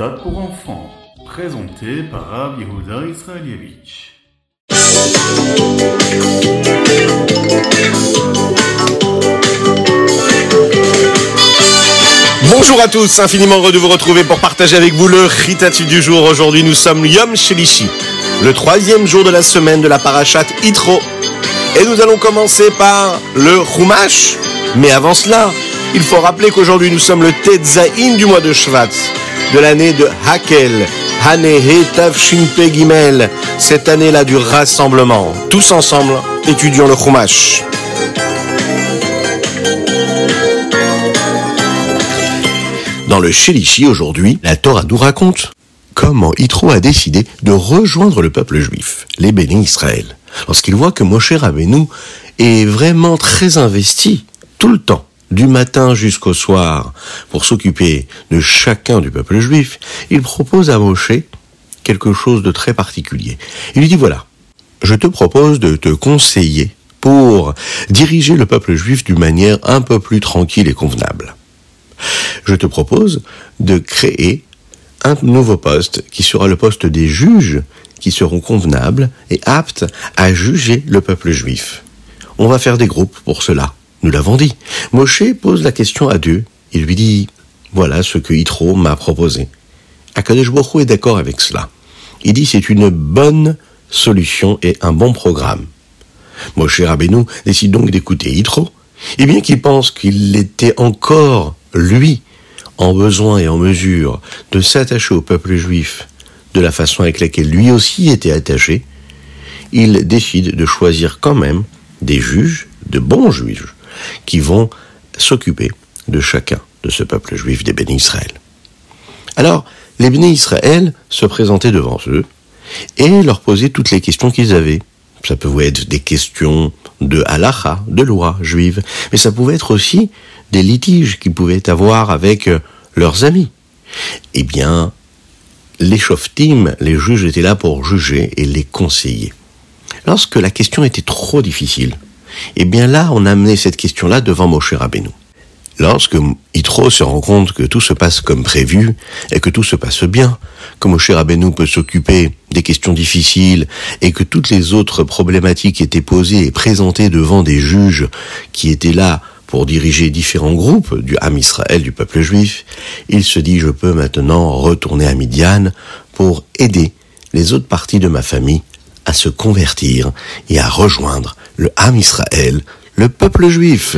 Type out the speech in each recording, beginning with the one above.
méthode pour enfants, présenté par Rav Yehuda Israelievich. Bonjour à tous, infiniment heureux de vous retrouver pour partager avec vous le Ritatu du jour. Aujourd'hui, nous sommes Yom Shelishi, le troisième jour de la semaine de la parachat Itro. Et nous allons commencer par le Chumash. Mais avant cela, il faut rappeler qu'aujourd'hui nous sommes le Tetzaïn du mois de Shvat, de l'année de Hakel, Hanehe Tavshinpe Gimel, cette année-là du rassemblement. Tous ensemble, étudions le Chumash. Dans le Shelishi aujourd'hui, la Torah nous raconte comment Yitro a décidé de rejoindre le peuple juif, les bénis Israël, lorsqu'il voit que Moshe Rabbeinu est vraiment très investi tout le temps, du matin jusqu'au soir, pour s'occuper de chacun du peuple juif, il propose à Moshe quelque chose de très particulier. Il lui dit voilà, je te propose de te conseiller pour diriger le peuple juif d'une manière un peu plus tranquille et convenable. Je te propose de créer un nouveau poste qui sera le poste des juges qui seront convenables et aptes à juger le peuple juif. On va faire des groupes pour cela. Nous l'avons dit. Moshe pose la question à Dieu. Il lui dit, voilà ce que Yitro m'a proposé. Akadosh Baruch est d'accord avec cela. Il dit c'est une bonne solution et un bon programme. Moshe Rabbeinu décide donc d'écouter Yitro, et bien qu'il pense qu'il était encore, lui, en besoin et en mesure de s'attacher au peuple juif de la façon avec laquelle lui aussi était attaché, il décide de choisir quand même des juges, de bons juges, qui vont s'occuper de chacun de ce peuple juif des bénis Israël. Alors, les bénis Israël se présentaient devant eux et leur posaient toutes les questions qu'ils avaient. Ça pouvait être des questions de halacha, de loi juive, mais ça pouvait être aussi des litiges qu'ils pouvaient avoir avec leurs amis. Eh bien, les shoftim, les juges étaient là pour juger et les conseiller. Lorsque la question était trop difficile, eh bien là, on a amené cette question-là devant Moshe Rabbeinu. Lorsque Yitro se rend compte que tout se passe comme prévu et que tout se passe bien, que Moshe Rabbeinu peut s'occuper des questions difficiles et que toutes les autres problématiques étaient posées et présentées devant des juges qui étaient là pour diriger différents groupes du Ham Israël, du peuple juif, il se dit je peux maintenant retourner à Midian pour aider les autres parties de ma famille à se convertir et à rejoindre le Ham Israël, le peuple juif.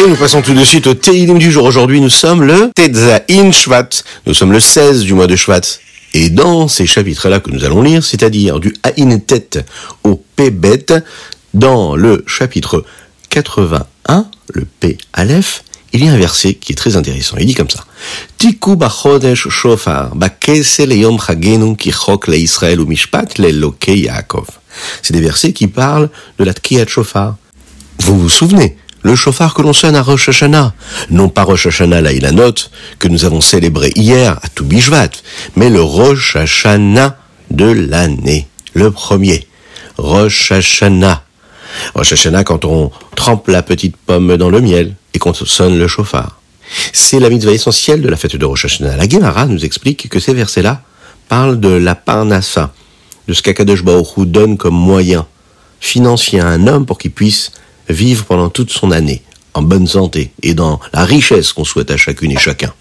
Et nous passons tout de suite au Teilim du jour. Aujourd'hui, nous sommes le Tetzain Shvat. Nous sommes le 16 du mois de Shvat. Et dans ces chapitres-là que nous allons lire, c'est-à-dire du Aïn Tet au Pebet, dans le chapitre 81, le P Aleph, il y a un verset qui est très intéressant. Il dit comme ça. Tiku bachodesh shofar, bakese leyom chagenu ki chok le Israël ou mishpat le Yaakov. C'est des versets qui parlent de la Tkiyat Shofar. Vous vous souvenez le chauffard que l'on sonne à Rosh Hashanah. Non pas Rosh Hashanah la note que nous avons célébré hier à Toubishvat, mais le Rosh Hashanah de l'année, le premier. Rosh Hashanah. Rosh Hashanah quand on trempe la petite pomme dans le miel et qu'on sonne le chauffard. C'est la mitzvah essentielle de la fête de Rosh Hashanah. La Gemara nous explique que ces versets-là parlent de la parnassa, de ce qu'Akadosh donne comme moyen financier à un homme pour qu'il puisse vivre pendant toute son année, en bonne santé et dans la richesse qu'on souhaite à chacune et chacun.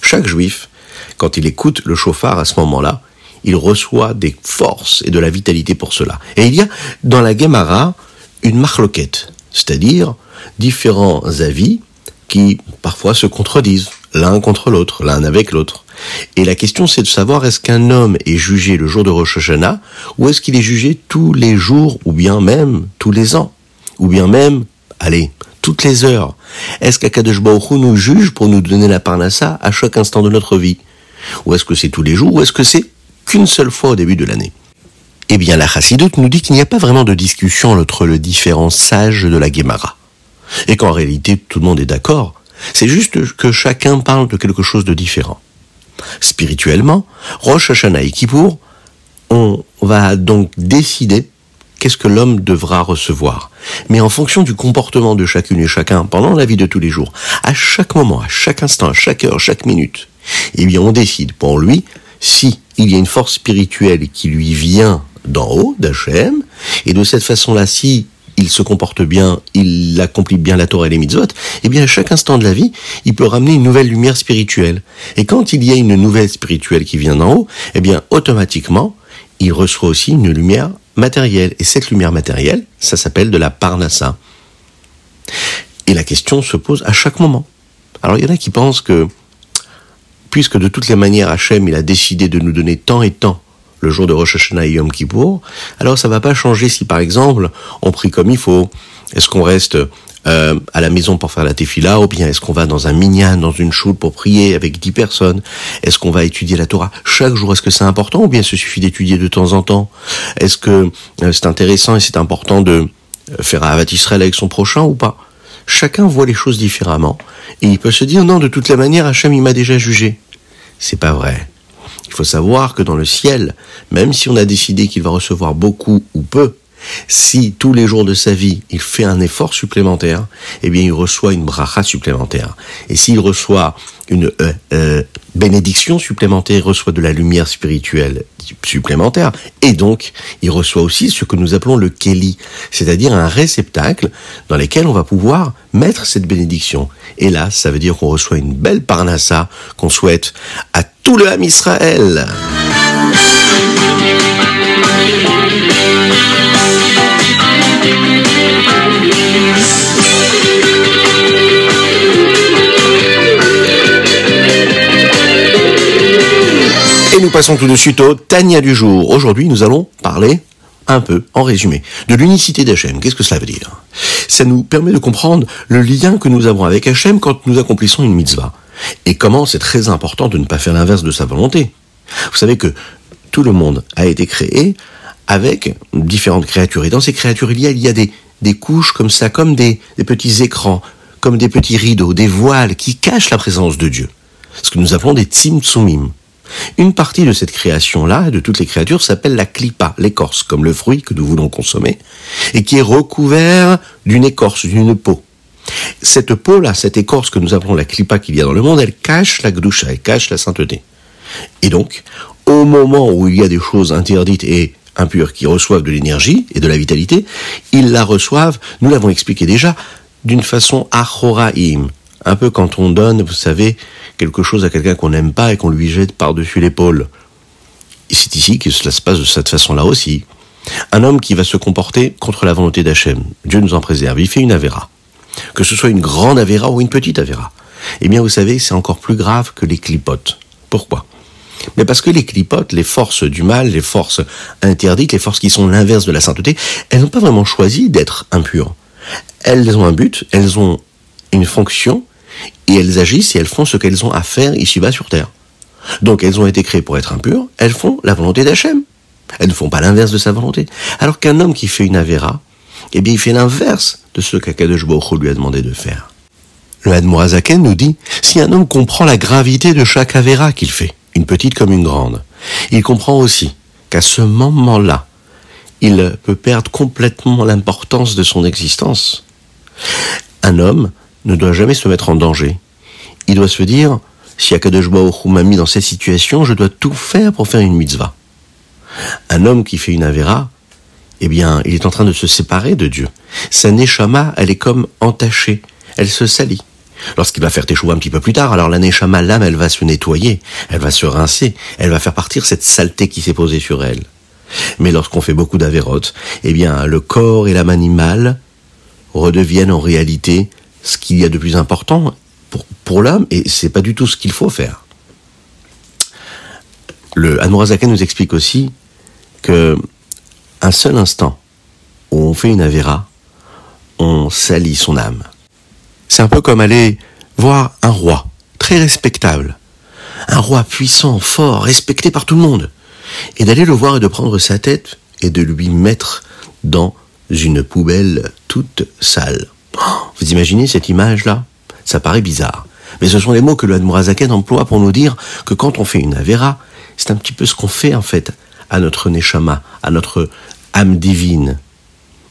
Chaque juif, quand il écoute le chauffard à ce moment-là, il reçoit des forces et de la vitalité pour cela. Et il y a dans la Gemara une marloquette, c'est-à-dire différents avis qui parfois se contredisent l'un contre l'autre, l'un avec l'autre. Et la question c'est de savoir est-ce qu'un homme est jugé le jour de Rosh Hashanah ou est-ce qu'il est jugé tous les jours ou bien même tous les ans ou bien même, allez, toutes les heures. Est-ce qu'Akadosh nous juge pour nous donner la parnassa à chaque instant de notre vie? Ou est-ce que c'est tous les jours? Ou est-ce que c'est qu'une seule fois au début de l'année? Eh bien, la Chassidoute nous dit qu'il n'y a pas vraiment de discussion entre les différents sages de la Gemara. Et qu'en réalité, tout le monde est d'accord. C'est juste que chacun parle de quelque chose de différent. Spirituellement, Rosh Hashanah et Kippour, on va donc décider qu'est-ce que l'homme devra recevoir. Mais en fonction du comportement de chacune et chacun pendant la vie de tous les jours, à chaque moment, à chaque instant, à chaque heure, chaque minute, eh bien on décide pour lui si il y a une force spirituelle qui lui vient d'en haut, d'Hachem, et de cette façon-là, si il se comporte bien, il accomplit bien la Torah et les mitzvot, eh bien à chaque instant de la vie, il peut ramener une nouvelle lumière spirituelle. Et quand il y a une nouvelle spirituelle qui vient d'en haut, eh bien automatiquement, il reçoit aussi une lumière matérielle. Et cette lumière matérielle, ça s'appelle de la parnassa. Et la question se pose à chaque moment. Alors il y en a qui pensent que, puisque de toutes les manières Hachem, il a décidé de nous donner tant et tant le jour de Rosh Hashanah et Yom Kippour, alors ça va pas changer si par exemple on prie comme il faut. Est-ce qu'on reste euh, à la maison pour faire la tefila ou bien est-ce qu'on va dans un minyan, dans une choule pour prier avec dix personnes? Est-ce qu'on va étudier la Torah chaque jour? Est-ce que c'est important ou bien il suffit d'étudier de temps en temps? Est-ce que euh, c'est intéressant et c'est important de euh, faire Avat Israël avec son prochain ou pas? Chacun voit les choses différemment et il peut se dire non de toutes les manières Hachem il m'a déjà jugé. C'est pas vrai. Il faut savoir que dans le ciel, même si on a décidé qu'il va recevoir beaucoup ou peu, si tous les jours de sa vie il fait un effort supplémentaire, eh bien il reçoit une bracha supplémentaire. Et s'il reçoit une euh, euh, bénédiction supplémentaire, il reçoit de la lumière spirituelle supplémentaire. Et donc, il reçoit aussi ce que nous appelons le keli, c'est-à-dire un réceptacle dans lequel on va pouvoir mettre cette bénédiction. Et là, ça veut dire qu'on reçoit une belle parnassa qu'on souhaite à tout le Ham Israël. Passons tout de suite au Tania du jour. Aujourd'hui, nous allons parler un peu, en résumé, de l'unicité d'Hachem. Qu'est-ce que cela veut dire? Ça nous permet de comprendre le lien que nous avons avec Hachem quand nous accomplissons une mitzvah. Et comment c'est très important de ne pas faire l'inverse de sa volonté. Vous savez que tout le monde a été créé avec différentes créatures. Et dans ces créatures, il y a, des, couches comme ça, comme des, petits écrans, comme des petits rideaux, des voiles qui cachent la présence de Dieu. Ce que nous appelons des tzimtzumim. Une partie de cette création-là, de toutes les créatures, s'appelle la clipa, l'écorce, comme le fruit que nous voulons consommer, et qui est recouvert d'une écorce, d'une peau. Cette peau-là, cette écorce que nous appelons la clipa qu'il y a dans le monde, elle cache la gdusha, elle cache la sainteté. Et donc, au moment où il y a des choses interdites et impures qui reçoivent de l'énergie et de la vitalité, ils la reçoivent, nous l'avons expliqué déjà, d'une façon achoraim. Un peu quand on donne, vous savez, quelque chose à quelqu'un qu'on n'aime pas et qu'on lui jette par-dessus l'épaule. Et c'est ici que cela se passe de cette façon-là aussi. Un homme qui va se comporter contre la volonté d'Hachem, Dieu nous en préserve, il fait une avéra. Que ce soit une grande avéra ou une petite avéra. Eh bien, vous savez, c'est encore plus grave que les clipotes. Pourquoi? Mais parce que les clipotes, les forces du mal, les forces interdites, les forces qui sont l'inverse de la sainteté, elles n'ont pas vraiment choisi d'être impures. Elles ont un but, elles ont une fonction, et elles agissent et elles font ce qu'elles ont à faire ici-bas sur Terre. Donc elles ont été créées pour être impures, elles font la volonté d'Hachem. Elles ne font pas l'inverse de sa volonté. Alors qu'un homme qui fait une avéra, eh bien il fait l'inverse de ce qu'Akadosh lui a demandé de faire. Le Hadmorazaken nous dit, si un homme comprend la gravité de chaque avéra qu'il fait, une petite comme une grande, il comprend aussi qu'à ce moment-là, il peut perdre complètement l'importance de son existence. Un homme ne doit jamais se mettre en danger. Il doit se dire, si Akadosh Baruch m'a mis dans cette situation, je dois tout faire pour faire une mitzvah. Un homme qui fait une avéra, eh bien, il est en train de se séparer de Dieu. Sa neshama, elle est comme entachée, elle se salit. Lorsqu'il va faire teshuva un petit peu plus tard, alors la neshama, l'âme, elle va se nettoyer, elle va se rincer, elle va faire partir cette saleté qui s'est posée sur elle. Mais lorsqu'on fait beaucoup d'avérotes, eh bien, le corps et l'âme animale redeviennent en réalité ce qu'il y a de plus important pour, pour l'homme, et c'est pas du tout ce qu'il faut faire. Le Hanourazaka nous explique aussi que un seul instant où on fait une avéra, on salit son âme. C'est un peu comme aller voir un roi, très respectable, un roi puissant, fort, respecté par tout le monde, et d'aller le voir et de prendre sa tête et de lui mettre dans une poubelle toute sale. Vous imaginez cette image-là? Ça paraît bizarre. Mais ce sont les mots que le Admorazaken emploie pour nous dire que quand on fait une Avera, c'est un petit peu ce qu'on fait en fait à notre Neshama, à notre âme divine.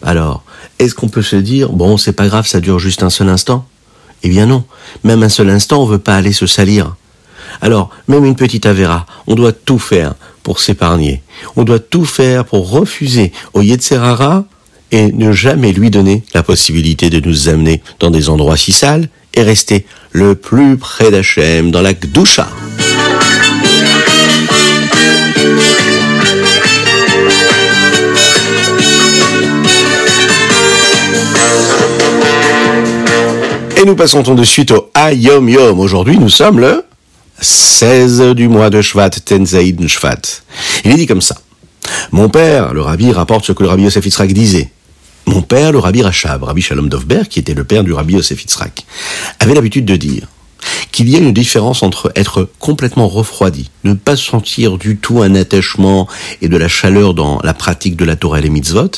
Alors, est-ce qu'on peut se dire, bon, c'est pas grave, ça dure juste un seul instant? Eh bien non, même un seul instant, on veut pas aller se salir. Alors, même une petite Avera, on doit tout faire pour s'épargner. On doit tout faire pour refuser au Yetzerara et ne jamais lui donner la possibilité de nous amener dans des endroits si sales et rester le plus près d'Hachem dans la Gdusha. Et nous passons tout de suite au Ayom Yom. Aujourd'hui, nous sommes le 16 du mois de Shvat, Tenzaïd Shvat. Il est dit comme ça. Mon père, le rabbi, rapporte ce que le rabbi Yosef Yitzhak disait. Mon père, le rabbi Rachab, rabbi Shalom Dovber, qui était le père du rabbi Yosef avait l'habitude de dire qu'il y a une différence entre être complètement refroidi, ne pas sentir du tout un attachement et de la chaleur dans la pratique de la Torah et les mitzvot,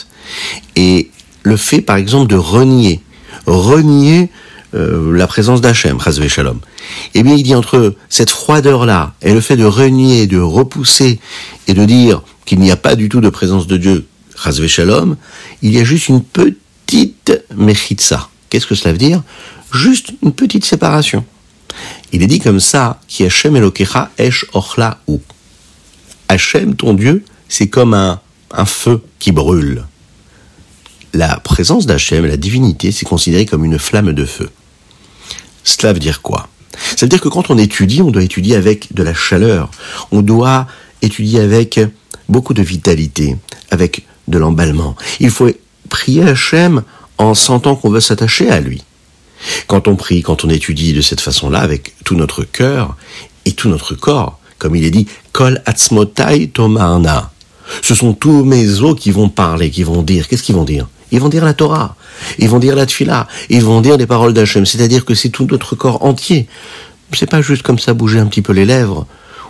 et le fait, par exemple, de renier, renier euh, la présence d'Hachem, Chazvé Shalom. Eh bien, il dit entre cette froideur-là et le fait de renier, de repousser et de dire qu'il n'y a pas du tout de présence de Dieu Shalom, il y a juste une petite mechitza. Qu'est-ce que cela veut dire? Juste une petite séparation. Il est dit comme ça, qui Hachem Elokecha Esh Ochla ou. Hachem, ton Dieu, c'est comme un, un feu qui brûle. La présence d'Hachem, la divinité, c'est considéré comme une flamme de feu. Cela veut dire quoi? Ça veut dire que quand on étudie, on doit étudier avec de la chaleur. On doit étudier avec beaucoup de vitalité, avec de l'emballement. Il faut prier Hachem en sentant qu'on veut s'attacher à lui. Quand on prie, quand on étudie de cette façon-là, avec tout notre cœur et tout notre corps, comme il est dit, Kol atzmotai tomarna. Ce sont tous mes os qui vont parler, qui vont dire. Qu'est-ce qu'ils vont dire? Ils vont dire la Torah, ils vont dire la Tfila, ils vont dire les paroles d'Hachem. C'est-à-dire que c'est tout notre corps entier. C'est pas juste comme ça bouger un petit peu les lèvres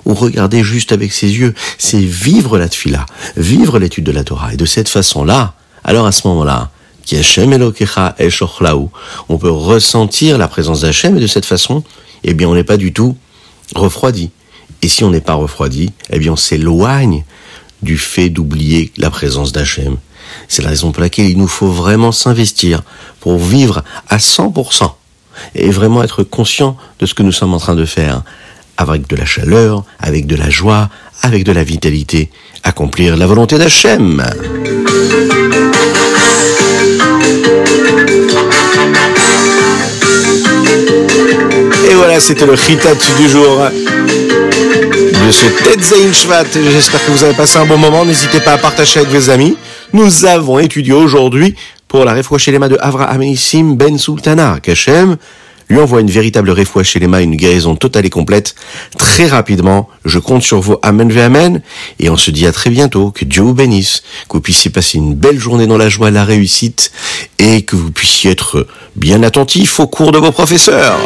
ou regarder juste avec ses yeux, c'est vivre la tfila, vivre l'étude de la Torah. Et de cette façon-là, alors à ce moment-là, on peut ressentir la présence d'Hachem et de cette façon, eh bien, on n'est pas du tout refroidi. Et si on n'est pas refroidi, eh bien, on s'éloigne du fait d'oublier la présence d'Hachem. C'est la raison pour laquelle il nous faut vraiment s'investir pour vivre à 100% et vraiment être conscient de ce que nous sommes en train de faire avec de la chaleur, avec de la joie, avec de la vitalité, accomplir la volonté d'Hachem. Et voilà, c'était le chitat du jour de ce Tetzain Shvat. J'espère que vous avez passé un bon moment. N'hésitez pas à partager avec vos amis. Nous avons étudié aujourd'hui pour la mains de Avraham Issim Ben Sultana, qu'Hachem lui envoie une véritable réfoua chez les mains, une guérison totale et complète. Très rapidement, je compte sur vous. Amen, ve amen. Et on se dit à très bientôt. Que Dieu vous bénisse. Que vous puissiez passer une belle journée dans la joie, la réussite. Et que vous puissiez être bien attentif au cours de vos professeurs.